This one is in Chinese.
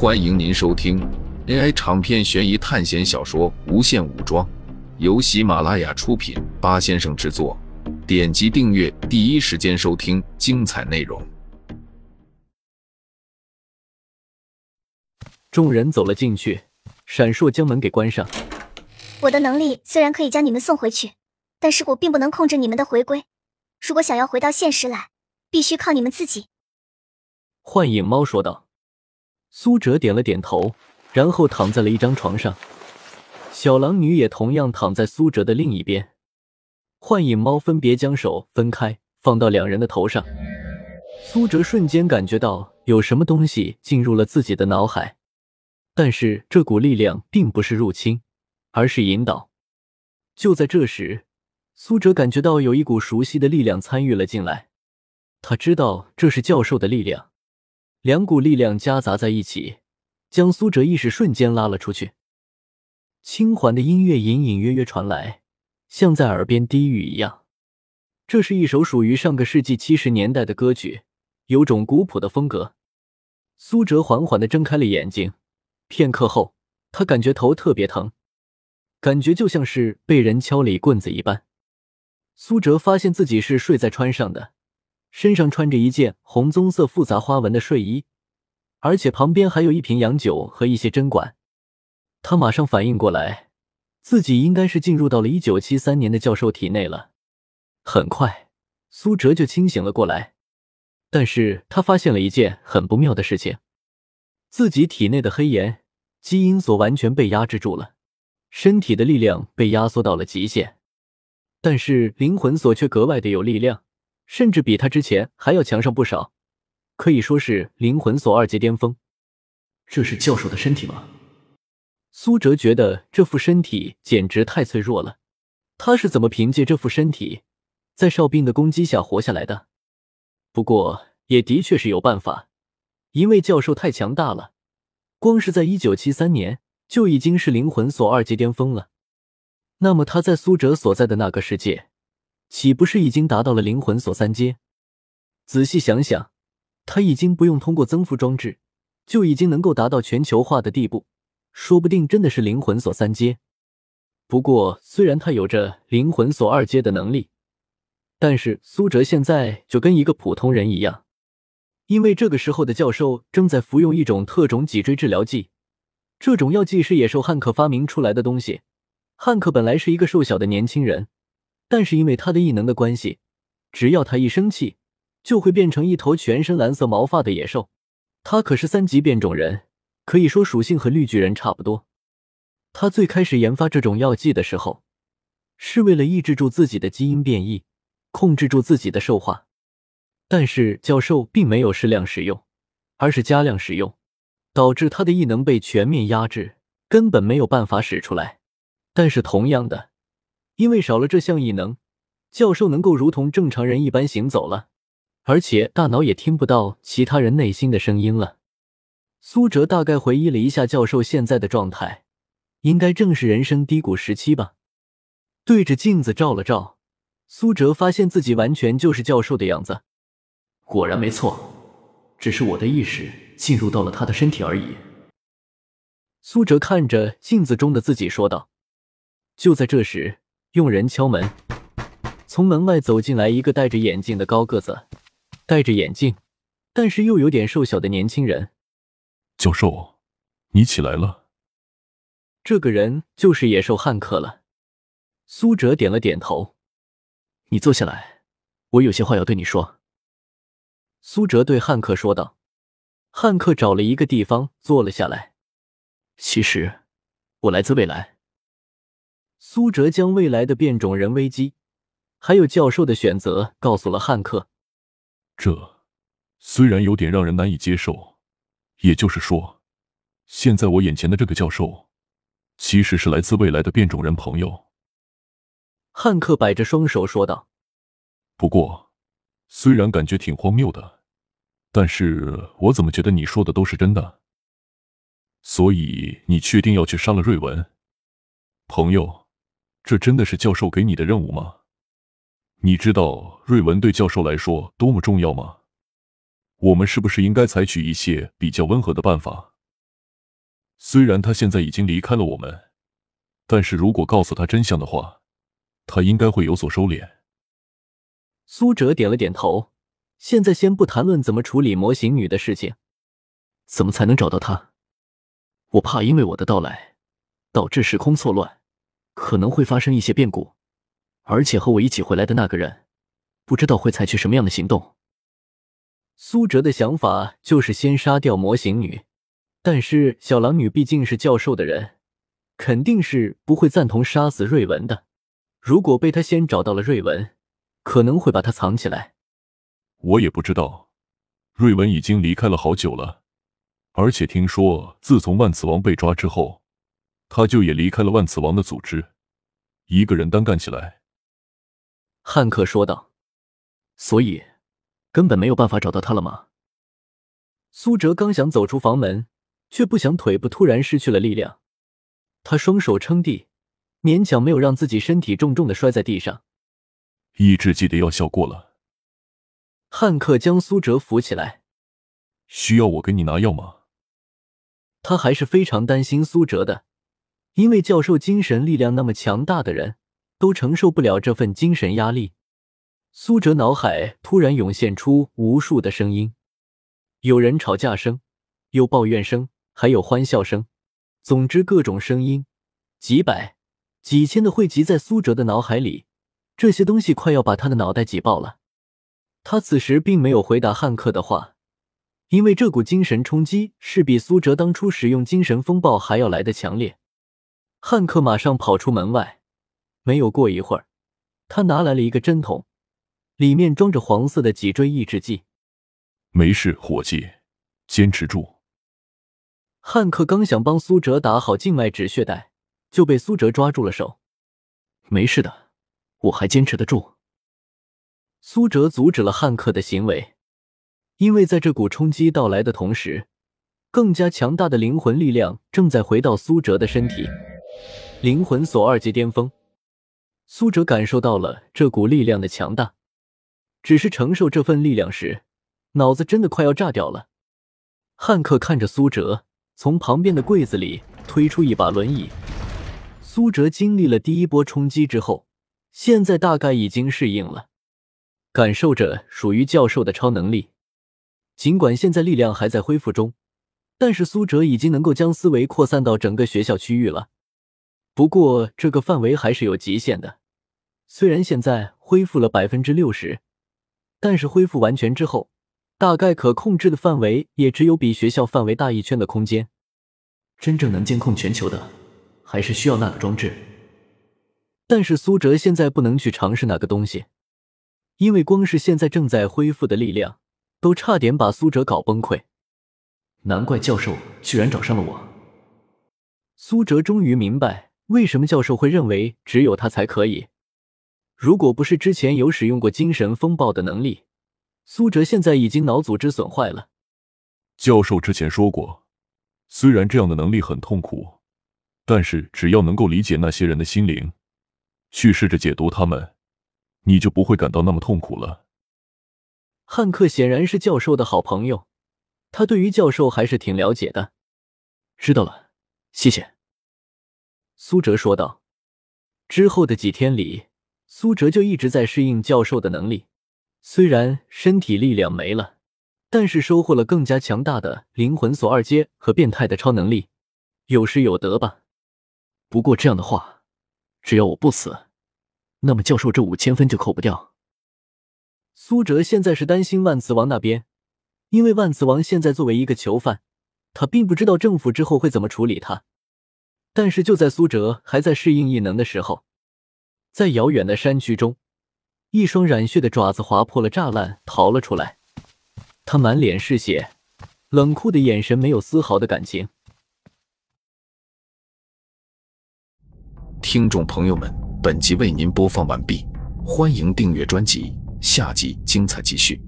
欢迎您收听 AI 长篇悬疑探险小说《无限武装》，由喜马拉雅出品，八先生制作。点击订阅，第一时间收听精彩内容。众人走了进去，闪烁将门给关上。我的能力虽然可以将你们送回去，但是我并不能控制你们的回归。如果想要回到现实来，必须靠你们自己。幻影猫说道。苏哲点了点头，然后躺在了一张床上。小狼女也同样躺在苏哲的另一边。幻影猫分别将手分开，放到两人的头上。苏哲瞬间感觉到有什么东西进入了自己的脑海，但是这股力量并不是入侵，而是引导。就在这时，苏哲感觉到有一股熟悉的力量参与了进来。他知道这是教授的力量。两股力量夹杂在一起，将苏哲意识瞬间拉了出去。轻缓的音乐隐隐约约传来，像在耳边低语一样。这是一首属于上个世纪七十年代的歌曲，有种古朴的风格。苏哲缓缓的睁开了眼睛，片刻后，他感觉头特别疼，感觉就像是被人敲了一棍子一般。苏哲发现自己是睡在川上的。身上穿着一件红棕色复杂花纹的睡衣，而且旁边还有一瓶洋酒和一些针管。他马上反应过来，自己应该是进入到了一九七三年的教授体内了。很快，苏哲就清醒了过来，但是他发现了一件很不妙的事情：自己体内的黑岩基因所完全被压制住了，身体的力量被压缩到了极限，但是灵魂锁却格外的有力量。甚至比他之前还要强上不少，可以说是灵魂锁二阶巅峰。这是教授的身体吗？苏哲觉得这副身体简直太脆弱了。他是怎么凭借这副身体在哨兵的攻击下活下来的？不过也的确是有办法，因为教授太强大了，光是在一九七三年就已经是灵魂锁二阶巅峰了。那么他在苏哲所在的那个世界？岂不是已经达到了灵魂锁三阶？仔细想想，他已经不用通过增幅装置，就已经能够达到全球化的地步，说不定真的是灵魂锁三阶。不过，虽然他有着灵魂锁二阶的能力，但是苏哲现在就跟一个普通人一样，因为这个时候的教授正在服用一种特种脊椎治疗剂，这种药剂是野兽汉克发明出来的东西。汉克本来是一个瘦小的年轻人。但是因为他的异能的关系，只要他一生气，就会变成一头全身蓝色毛发的野兽。他可是三级变种人，可以说属性和绿巨人差不多。他最开始研发这种药剂的时候，是为了抑制住自己的基因变异，控制住自己的兽化。但是教授并没有适量使用，而是加量使用，导致他的异能被全面压制，根本没有办法使出来。但是同样的。因为少了这项异能，教授能够如同正常人一般行走了，而且大脑也听不到其他人内心的声音了。苏哲大概回忆了一下教授现在的状态，应该正是人生低谷时期吧。对着镜子照了照，苏哲发现自己完全就是教授的样子。果然没错，只是我的意识进入到了他的身体而已。苏哲看着镜子中的自己说道。就在这时。用人敲门，从门外走进来一个戴着眼镜的高个子，戴着眼镜，但是又有点瘦小的年轻人。教授，你起来了。这个人就是野兽汉克了。苏哲点了点头。你坐下来，我有些话要对你说。苏哲对汉克说道。汉克找了一个地方坐了下来。其实，我来自未来。苏哲将未来的变种人危机，还有教授的选择告诉了汉克。这虽然有点让人难以接受，也就是说，现在我眼前的这个教授，其实是来自未来的变种人朋友。汉克摆着双手说道。不过，虽然感觉挺荒谬的，但是我怎么觉得你说的都是真的？所以你确定要去杀了瑞文，朋友？这真的是教授给你的任务吗？你知道瑞文对教授来说多么重要吗？我们是不是应该采取一些比较温和的办法，虽然他现在已经离开了我们，但是如果告诉他真相的话，他应该会有所收敛。苏哲点了点头。现在先不谈论怎么处理模型女的事情，怎么才能找到她？我怕因为我的到来，导致时空错乱，可能会发生一些变故。而且和我一起回来的那个人，不知道会采取什么样的行动。苏哲的想法就是先杀掉模型女，但是小狼女毕竟是教授的人，肯定是不会赞同杀死瑞文的。如果被他先找到了瑞文，可能会把他藏起来。我也不知道，瑞文已经离开了好久了，而且听说自从万磁王被抓之后，他就也离开了万磁王的组织，一个人单干起来。汉克说道：“所以。”根本没有办法找到他了吗？苏哲刚想走出房门，却不想腿部突然失去了力量。他双手撑地，勉强没有让自己身体重重的摔在地上。抑制剂的药效过了。汉克将苏哲扶起来。需要我给你拿药吗？他还是非常担心苏哲的，因为教授精神力量那么强大的人，都承受不了这份精神压力。苏哲脑海突然涌现出无数的声音，有人吵架声，有抱怨声，还有欢笑声。总之，各种声音，几百、几千的汇集在苏哲的脑海里，这些东西快要把他的脑袋挤爆了。他此时并没有回答汉克的话，因为这股精神冲击是比苏哲当初使用精神风暴还要来的强烈。汉克马上跑出门外，没有过一会儿，他拿来了一个针筒。里面装着黄色的脊椎抑制剂。没事，伙计，坚持住。汉克刚想帮苏哲打好静脉止血带，就被苏哲抓住了手。没事的，我还坚持得住。苏哲阻止了汉克的行为，因为在这股冲击到来的同时，更加强大的灵魂力量正在回到苏哲的身体。灵魂锁二级巅峰，苏哲感受到了这股力量的强大。只是承受这份力量时，脑子真的快要炸掉了。汉克看着苏哲，从旁边的柜子里推出一把轮椅。苏哲经历了第一波冲击之后，现在大概已经适应了，感受着属于教授的超能力。尽管现在力量还在恢复中，但是苏哲已经能够将思维扩散到整个学校区域了。不过这个范围还是有极限的，虽然现在恢复了百分之六十。但是恢复完全之后，大概可控制的范围也只有比学校范围大一圈的空间。真正能监控全球的，还是需要那个装置。但是苏哲现在不能去尝试那个东西，因为光是现在正在恢复的力量，都差点把苏哲搞崩溃。难怪教授居然找上了我。苏哲终于明白为什么教授会认为只有他才可以。如果不是之前有使用过精神风暴的能力，苏哲现在已经脑组织损坏了。教授之前说过，虽然这样的能力很痛苦，但是只要能够理解那些人的心灵，去试着解读他们，你就不会感到那么痛苦了。汉克显然是教授的好朋友，他对于教授还是挺了解的。知道了，谢谢。苏哲说道。之后的几天里。苏哲就一直在适应教授的能力，虽然身体力量没了，但是收获了更加强大的灵魂锁二阶和变态的超能力，有失有得吧。不过这样的话，只要我不死，那么教授这五千分就扣不掉。苏哲现在是担心万磁王那边，因为万磁王现在作为一个囚犯，他并不知道政府之后会怎么处理他。但是就在苏哲还在适应异能的时候。在遥远的山区中，一双染血的爪子划破了栅栏，逃了出来。他满脸是血，冷酷的眼神没有丝毫的感情。听众朋友们，本集为您播放完毕，欢迎订阅专辑，下集精彩继续。